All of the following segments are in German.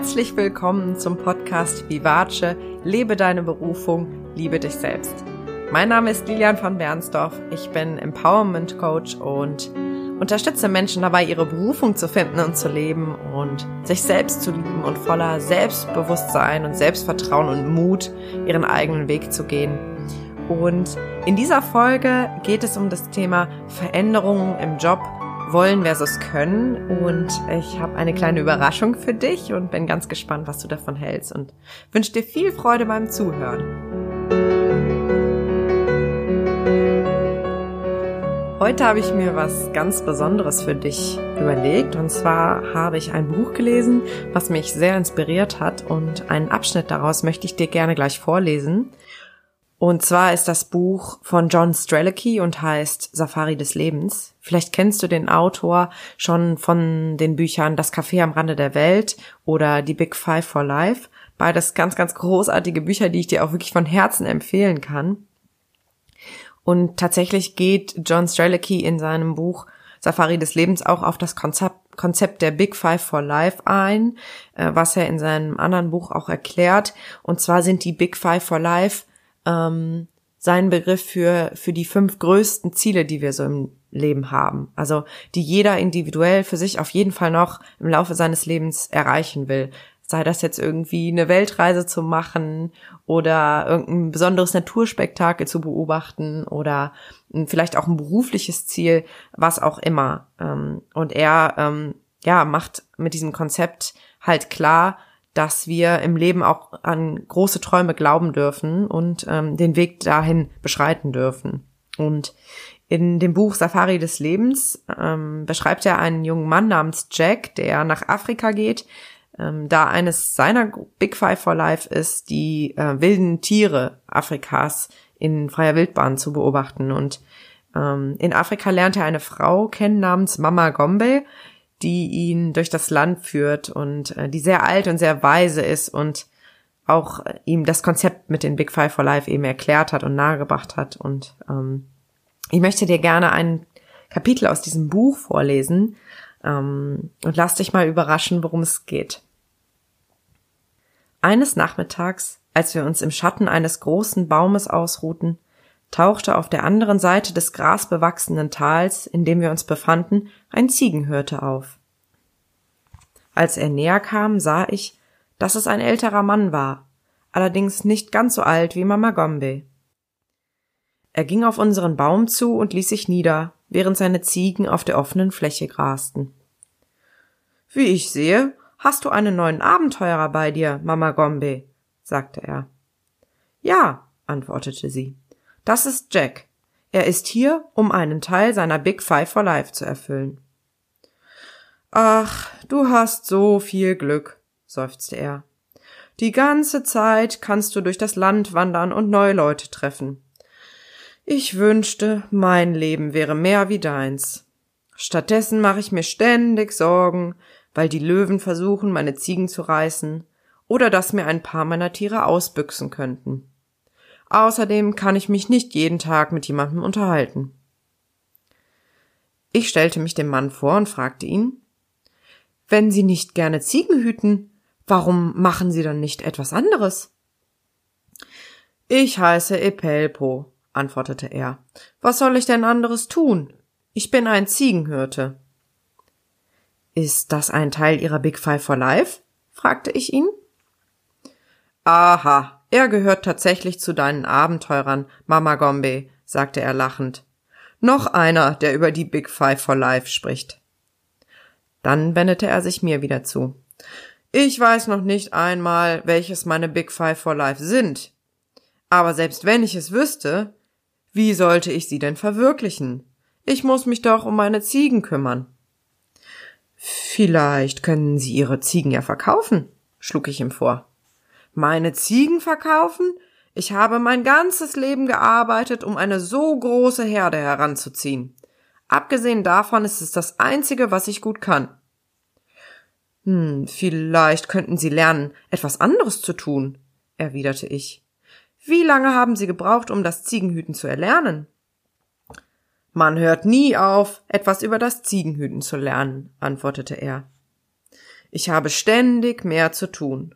Herzlich willkommen zum Podcast Vivace, lebe deine Berufung, liebe dich selbst. Mein Name ist Lilian von Bernsdorf. Ich bin Empowerment Coach und unterstütze Menschen dabei, ihre Berufung zu finden und zu leben und sich selbst zu lieben und voller Selbstbewusstsein und Selbstvertrauen und Mut ihren eigenen Weg zu gehen. Und in dieser Folge geht es um das Thema Veränderungen im Job wollen versus können. Und ich habe eine kleine Überraschung für dich und bin ganz gespannt, was du davon hältst und wünsche dir viel Freude beim Zuhören. Heute habe ich mir was ganz Besonderes für dich überlegt. Und zwar habe ich ein Buch gelesen, was mich sehr inspiriert hat. Und einen Abschnitt daraus möchte ich dir gerne gleich vorlesen. Und zwar ist das Buch von John Strelicky und heißt Safari des Lebens. Vielleicht kennst du den Autor schon von den Büchern Das Café am Rande der Welt oder Die Big Five for Life. Beides ganz, ganz großartige Bücher, die ich dir auch wirklich von Herzen empfehlen kann. Und tatsächlich geht John Strelicky in seinem Buch Safari des Lebens auch auf das Konzept, Konzept der Big Five for Life ein, äh, was er in seinem anderen Buch auch erklärt. Und zwar sind die Big Five for Life ähm, sein Begriff für, für die fünf größten Ziele, die wir so im Leben haben. Also die jeder individuell für sich auf jeden Fall noch im Laufe seines Lebens erreichen will. Sei das jetzt irgendwie eine Weltreise zu machen oder irgendein besonderes Naturspektakel zu beobachten oder vielleicht auch ein berufliches Ziel, was auch immer. Ähm, und er ähm, ja macht mit diesem Konzept halt klar, dass wir im Leben auch an große Träume glauben dürfen und ähm, den Weg dahin beschreiten dürfen. Und in dem Buch Safari des Lebens ähm, beschreibt er einen jungen Mann namens Jack, der nach Afrika geht, ähm, da eines seiner Big Five for Life ist, die äh, wilden Tiere Afrikas in freier Wildbahn zu beobachten. Und ähm, in Afrika lernt er eine Frau kennen namens Mama Gombe, die ihn durch das Land führt und äh, die sehr alt und sehr weise ist und auch äh, ihm das Konzept mit den Big Five for Life eben erklärt hat und nahegebracht hat. Und ähm, ich möchte dir gerne ein Kapitel aus diesem Buch vorlesen ähm, und lass dich mal überraschen, worum es geht. Eines Nachmittags, als wir uns im Schatten eines großen Baumes ausruhten, tauchte auf der anderen Seite des grasbewachsenen Tals, in dem wir uns befanden, ein Ziegenhirte auf. Als er näher kam, sah ich, dass es ein älterer Mann war, allerdings nicht ganz so alt wie Mama Gombe. Er ging auf unseren Baum zu und ließ sich nieder, während seine Ziegen auf der offenen Fläche grasten. Wie ich sehe, hast du einen neuen Abenteurer bei dir, Mama Gombe, sagte er. Ja, antwortete sie. Das ist Jack. Er ist hier, um einen Teil seiner Big Five for Life zu erfüllen. Ach, du hast so viel Glück, seufzte er. Die ganze Zeit kannst du durch das Land wandern und neue Leute treffen. Ich wünschte, mein Leben wäre mehr wie deins. Stattdessen mache ich mir ständig Sorgen, weil die Löwen versuchen, meine Ziegen zu reißen, oder dass mir ein paar meiner Tiere ausbüchsen könnten. Außerdem kann ich mich nicht jeden Tag mit jemandem unterhalten. Ich stellte mich dem Mann vor und fragte ihn, wenn Sie nicht gerne Ziegen hüten, warum machen Sie dann nicht etwas anderes? Ich heiße Epelpo, antwortete er. Was soll ich denn anderes tun? Ich bin ein Ziegenhirte. Ist das ein Teil Ihrer Big Five for Life? fragte ich ihn. Aha, er gehört tatsächlich zu deinen Abenteurern, Mama Gombe, sagte er lachend. Noch einer, der über die Big Five for Life spricht. Dann wendete er sich mir wieder zu. Ich weiß noch nicht einmal, welches meine Big Five for Life sind. Aber selbst wenn ich es wüsste, wie sollte ich sie denn verwirklichen? Ich muss mich doch um meine Ziegen kümmern. Vielleicht können Sie Ihre Ziegen ja verkaufen, schlug ich ihm vor. Meine Ziegen verkaufen? Ich habe mein ganzes Leben gearbeitet, um eine so große Herde heranzuziehen. Abgesehen davon ist es das Einzige, was ich gut kann. Hm, vielleicht könnten Sie lernen, etwas anderes zu tun, erwiderte ich. Wie lange haben Sie gebraucht, um das Ziegenhüten zu erlernen? Man hört nie auf, etwas über das Ziegenhüten zu lernen, antwortete er. Ich habe ständig mehr zu tun.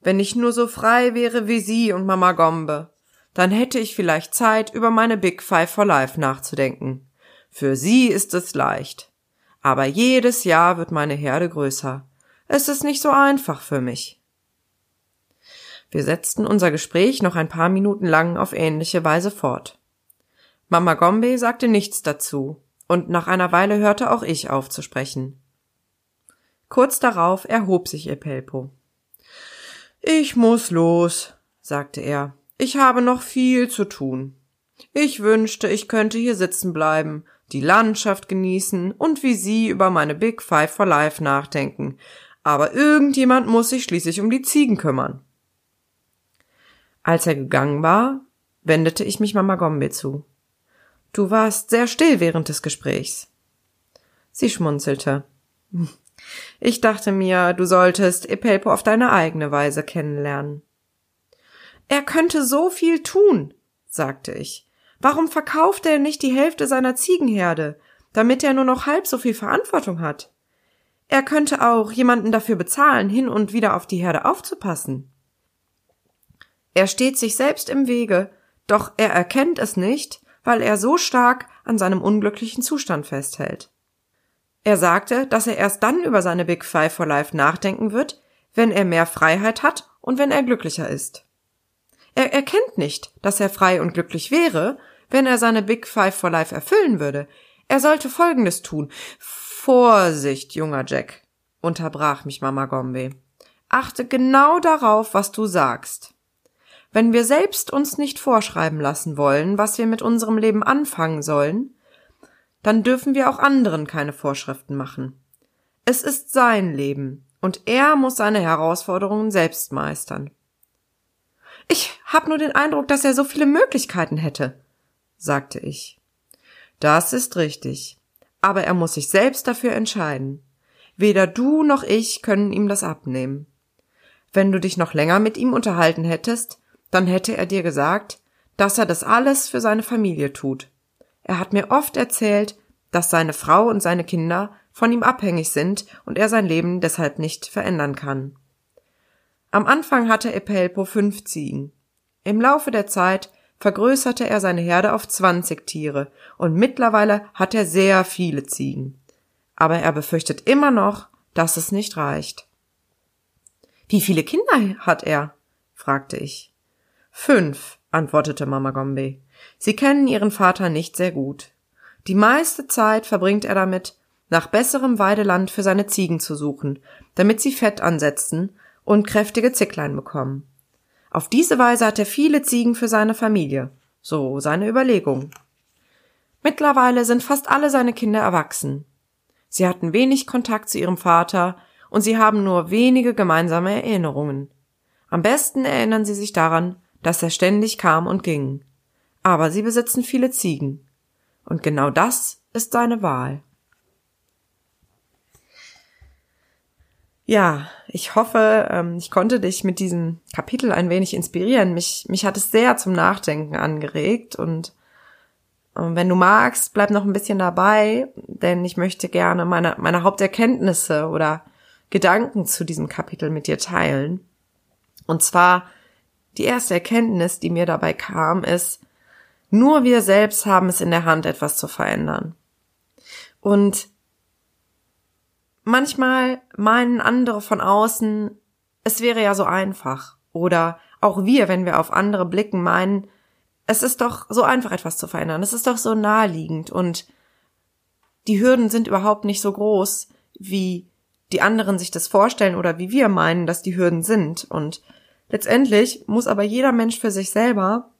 Wenn ich nur so frei wäre wie Sie und Mama Gombe, dann hätte ich vielleicht Zeit, über meine Big Five for Life nachzudenken. Für Sie ist es leicht. Aber jedes Jahr wird meine Herde größer. Es ist nicht so einfach für mich. Wir setzten unser Gespräch noch ein paar Minuten lang auf ähnliche Weise fort. Mama Gombe sagte nichts dazu, und nach einer Weile hörte auch ich auf zu sprechen. Kurz darauf erhob sich Epelpo. Ich muss los, sagte er. Ich habe noch viel zu tun. Ich wünschte, ich könnte hier sitzen bleiben, die Landschaft genießen und wie Sie über meine Big Five for Life nachdenken. Aber irgendjemand muss sich schließlich um die Ziegen kümmern. Als er gegangen war, wendete ich mich Mama Gombe zu. Du warst sehr still während des Gesprächs. Sie schmunzelte. Ich dachte mir, du solltest Epelpo auf deine eigene Weise kennenlernen. Er könnte so viel tun, sagte ich. Warum verkauft er nicht die Hälfte seiner Ziegenherde, damit er nur noch halb so viel Verantwortung hat? Er könnte auch jemanden dafür bezahlen, hin und wieder auf die Herde aufzupassen. Er steht sich selbst im Wege, doch er erkennt es nicht, weil er so stark an seinem unglücklichen Zustand festhält. Er sagte, dass er erst dann über seine Big Five for Life nachdenken wird, wenn er mehr Freiheit hat und wenn er glücklicher ist. Er erkennt nicht, dass er frei und glücklich wäre, wenn er seine Big Five for Life erfüllen würde. Er sollte Folgendes tun. Vorsicht, junger Jack, unterbrach mich Mama Gombe. Achte genau darauf, was du sagst. Wenn wir selbst uns nicht vorschreiben lassen wollen, was wir mit unserem Leben anfangen sollen, dann dürfen wir auch anderen keine Vorschriften machen. Es ist sein Leben, und er muss seine Herausforderungen selbst meistern. Ich hab nur den Eindruck, dass er so viele Möglichkeiten hätte, sagte ich. Das ist richtig. Aber er muss sich selbst dafür entscheiden. Weder du noch ich können ihm das abnehmen. Wenn du dich noch länger mit ihm unterhalten hättest, dann hätte er dir gesagt, dass er das alles für seine Familie tut. Er hat mir oft erzählt, dass seine Frau und seine Kinder von ihm abhängig sind und er sein Leben deshalb nicht verändern kann. Am Anfang hatte Epelpo fünf Ziegen. Im Laufe der Zeit vergrößerte er seine Herde auf zwanzig Tiere und mittlerweile hat er sehr viele Ziegen. Aber er befürchtet immer noch, dass es nicht reicht. Wie viele Kinder hat er? fragte ich. Fünf, antwortete Mama Gombe. Sie kennen ihren Vater nicht sehr gut. Die meiste Zeit verbringt er damit, nach besserem Weideland für seine Ziegen zu suchen, damit sie Fett ansetzen und kräftige Zicklein bekommen. Auf diese Weise hat er viele Ziegen für seine Familie. So seine Überlegung. Mittlerweile sind fast alle seine Kinder erwachsen. Sie hatten wenig Kontakt zu ihrem Vater und sie haben nur wenige gemeinsame Erinnerungen. Am besten erinnern sie sich daran, dass er ständig kam und ging aber sie besitzen viele Ziegen. Und genau das ist seine Wahl. Ja, ich hoffe, ähm, ich konnte dich mit diesem Kapitel ein wenig inspirieren. Mich, mich hat es sehr zum Nachdenken angeregt und ähm, wenn du magst, bleib noch ein bisschen dabei, denn ich möchte gerne meine, meine Haupterkenntnisse oder Gedanken zu diesem Kapitel mit dir teilen. Und zwar die erste Erkenntnis, die mir dabei kam, ist, nur wir selbst haben es in der Hand, etwas zu verändern. Und manchmal meinen andere von außen, es wäre ja so einfach. Oder auch wir, wenn wir auf andere blicken, meinen, es ist doch so einfach, etwas zu verändern. Es ist doch so naheliegend und die Hürden sind überhaupt nicht so groß, wie die anderen sich das vorstellen oder wie wir meinen, dass die Hürden sind. Und letztendlich muss aber jeder Mensch für sich selber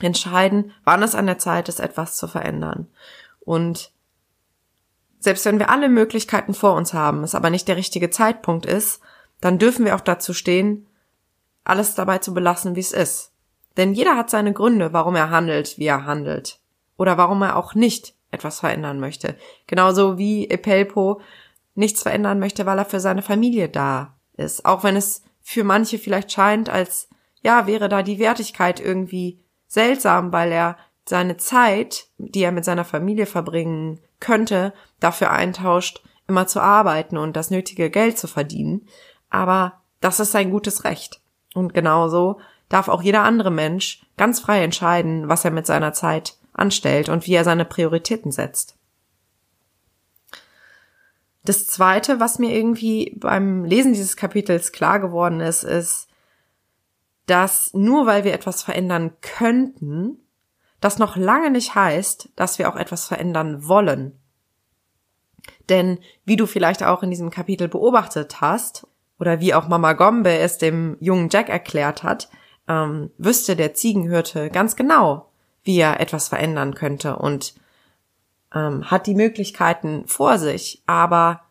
entscheiden, wann es an der Zeit ist, etwas zu verändern. Und selbst wenn wir alle Möglichkeiten vor uns haben, es aber nicht der richtige Zeitpunkt ist, dann dürfen wir auch dazu stehen, alles dabei zu belassen, wie es ist. Denn jeder hat seine Gründe, warum er handelt, wie er handelt. Oder warum er auch nicht etwas verändern möchte. Genauso wie Epelpo nichts verändern möchte, weil er für seine Familie da ist. Auch wenn es für manche vielleicht scheint, als ja, wäre da die Wertigkeit irgendwie seltsam, weil er seine Zeit, die er mit seiner Familie verbringen könnte, dafür eintauscht, immer zu arbeiten und das nötige Geld zu verdienen, aber das ist sein gutes Recht. Und genauso darf auch jeder andere Mensch ganz frei entscheiden, was er mit seiner Zeit anstellt und wie er seine Prioritäten setzt. Das zweite, was mir irgendwie beim Lesen dieses Kapitels klar geworden ist, ist, dass nur weil wir etwas verändern könnten, das noch lange nicht heißt, dass wir auch etwas verändern wollen. Denn wie du vielleicht auch in diesem Kapitel beobachtet hast, oder wie auch Mama Gombe es dem jungen Jack erklärt hat, ähm, wüsste der Ziegenhirte ganz genau, wie er etwas verändern könnte und ähm, hat die Möglichkeiten vor sich, aber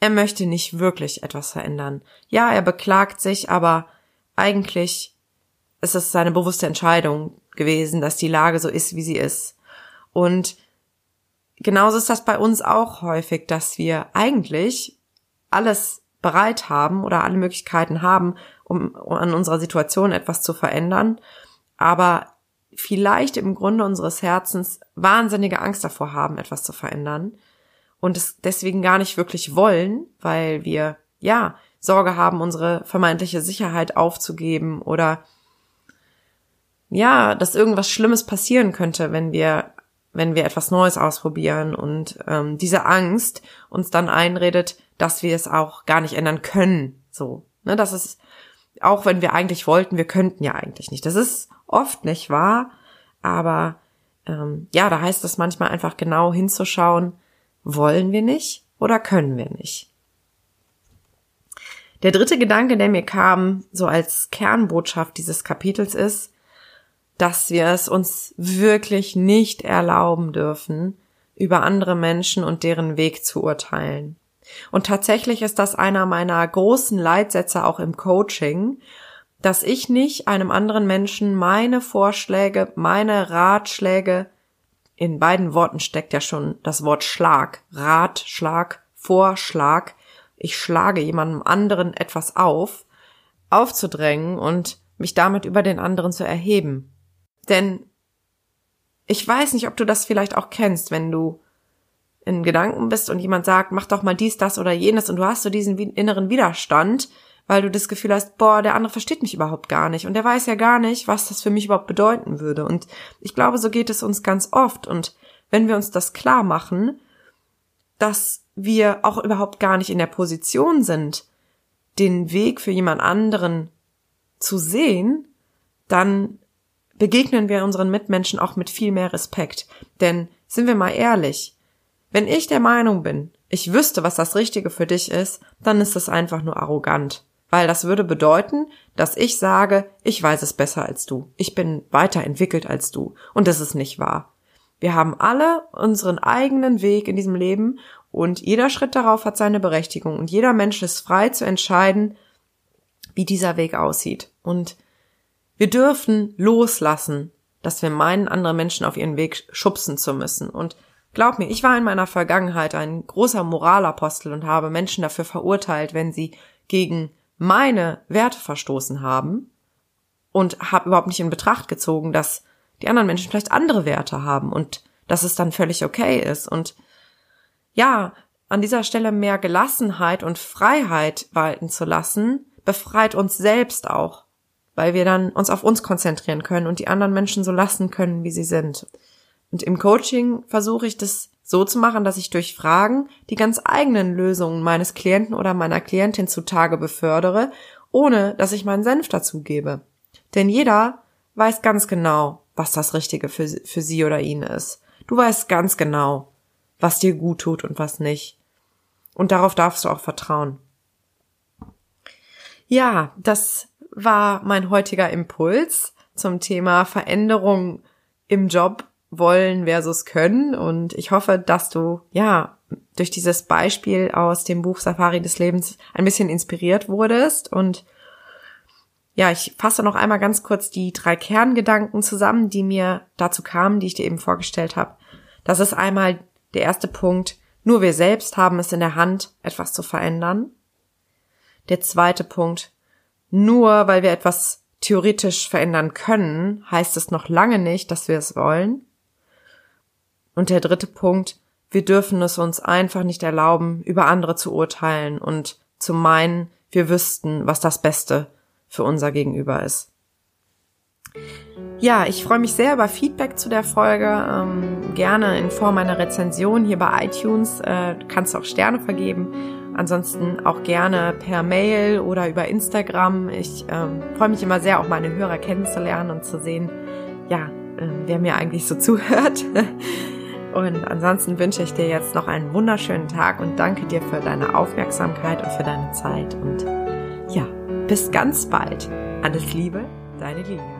er möchte nicht wirklich etwas verändern. Ja, er beklagt sich, aber eigentlich ist es seine bewusste Entscheidung gewesen, dass die Lage so ist, wie sie ist. Und genauso ist das bei uns auch häufig, dass wir eigentlich alles bereit haben oder alle Möglichkeiten haben, um an unserer Situation etwas zu verändern, aber vielleicht im Grunde unseres Herzens wahnsinnige Angst davor haben, etwas zu verändern und es deswegen gar nicht wirklich wollen, weil wir, ja, Sorge haben, unsere vermeintliche Sicherheit aufzugeben oder ja, dass irgendwas Schlimmes passieren könnte, wenn wir, wenn wir etwas Neues ausprobieren und ähm, diese Angst uns dann einredet, dass wir es auch gar nicht ändern können. So, ne, das ist auch wenn wir eigentlich wollten, wir könnten ja eigentlich nicht. Das ist oft nicht wahr, aber ähm, ja, da heißt es manchmal einfach genau hinzuschauen, wollen wir nicht oder können wir nicht. Der dritte Gedanke, der mir kam, so als Kernbotschaft dieses Kapitels ist, dass wir es uns wirklich nicht erlauben dürfen, über andere Menschen und deren Weg zu urteilen. Und tatsächlich ist das einer meiner großen Leitsätze auch im Coaching, dass ich nicht einem anderen Menschen meine Vorschläge, meine Ratschläge, in beiden Worten steckt ja schon das Wort Schlag, Ratschlag, Vorschlag, ich schlage jemandem anderen etwas auf, aufzudrängen und mich damit über den anderen zu erheben. Denn ich weiß nicht, ob du das vielleicht auch kennst, wenn du in Gedanken bist und jemand sagt, mach doch mal dies, das oder jenes und du hast so diesen inneren Widerstand, weil du das Gefühl hast, boah, der andere versteht mich überhaupt gar nicht und der weiß ja gar nicht, was das für mich überhaupt bedeuten würde. Und ich glaube, so geht es uns ganz oft. Und wenn wir uns das klar machen, dass wir auch überhaupt gar nicht in der Position sind, den Weg für jemand anderen zu sehen, dann begegnen wir unseren Mitmenschen auch mit viel mehr Respekt. Denn sind wir mal ehrlich, wenn ich der Meinung bin, ich wüsste, was das Richtige für dich ist, dann ist das einfach nur arrogant. Weil das würde bedeuten, dass ich sage, ich weiß es besser als du. Ich bin weiterentwickelt als du. Und das ist nicht wahr. Wir haben alle unseren eigenen Weg in diesem Leben und jeder Schritt darauf hat seine Berechtigung und jeder Mensch ist frei zu entscheiden, wie dieser Weg aussieht. Und wir dürfen loslassen, dass wir meinen, andere Menschen auf ihren Weg schubsen zu müssen. Und Glaub mir, ich war in meiner Vergangenheit ein großer Moralapostel und habe Menschen dafür verurteilt, wenn sie gegen meine Werte verstoßen haben und habe überhaupt nicht in Betracht gezogen, dass die anderen Menschen vielleicht andere Werte haben und dass es dann völlig okay ist. Und ja, an dieser Stelle mehr Gelassenheit und Freiheit walten zu lassen, befreit uns selbst auch, weil wir dann uns auf uns konzentrieren können und die anderen Menschen so lassen können, wie sie sind. Und im Coaching versuche ich das so zu machen, dass ich durch Fragen die ganz eigenen Lösungen meines Klienten oder meiner Klientin zutage befördere, ohne dass ich meinen Senf dazugebe. Denn jeder weiß ganz genau, was das Richtige für, für sie oder ihn ist. Du weißt ganz genau, was dir gut tut und was nicht. Und darauf darfst du auch vertrauen. Ja, das war mein heutiger Impuls zum Thema Veränderung im Job wollen versus können. Und ich hoffe, dass du, ja, durch dieses Beispiel aus dem Buch Safari des Lebens ein bisschen inspiriert wurdest. Und ja, ich fasse noch einmal ganz kurz die drei Kerngedanken zusammen, die mir dazu kamen, die ich dir eben vorgestellt habe. Das ist einmal der erste Punkt. Nur wir selbst haben es in der Hand, etwas zu verändern. Der zweite Punkt. Nur weil wir etwas theoretisch verändern können, heißt es noch lange nicht, dass wir es wollen. Und der dritte Punkt, wir dürfen es uns einfach nicht erlauben, über andere zu urteilen und zu meinen, wir wüssten, was das Beste für unser Gegenüber ist. Ja, ich freue mich sehr über Feedback zu der Folge. Ähm, gerne in Form einer Rezension hier bei iTunes. Äh, kannst auch Sterne vergeben. Ansonsten auch gerne per Mail oder über Instagram. Ich ähm, freue mich immer sehr, auch meine Hörer kennenzulernen und zu sehen, ja, äh, wer mir eigentlich so zuhört. Und ansonsten wünsche ich dir jetzt noch einen wunderschönen Tag und danke dir für deine Aufmerksamkeit und für deine Zeit. Und ja, bis ganz bald. Alles Liebe, deine Lilia.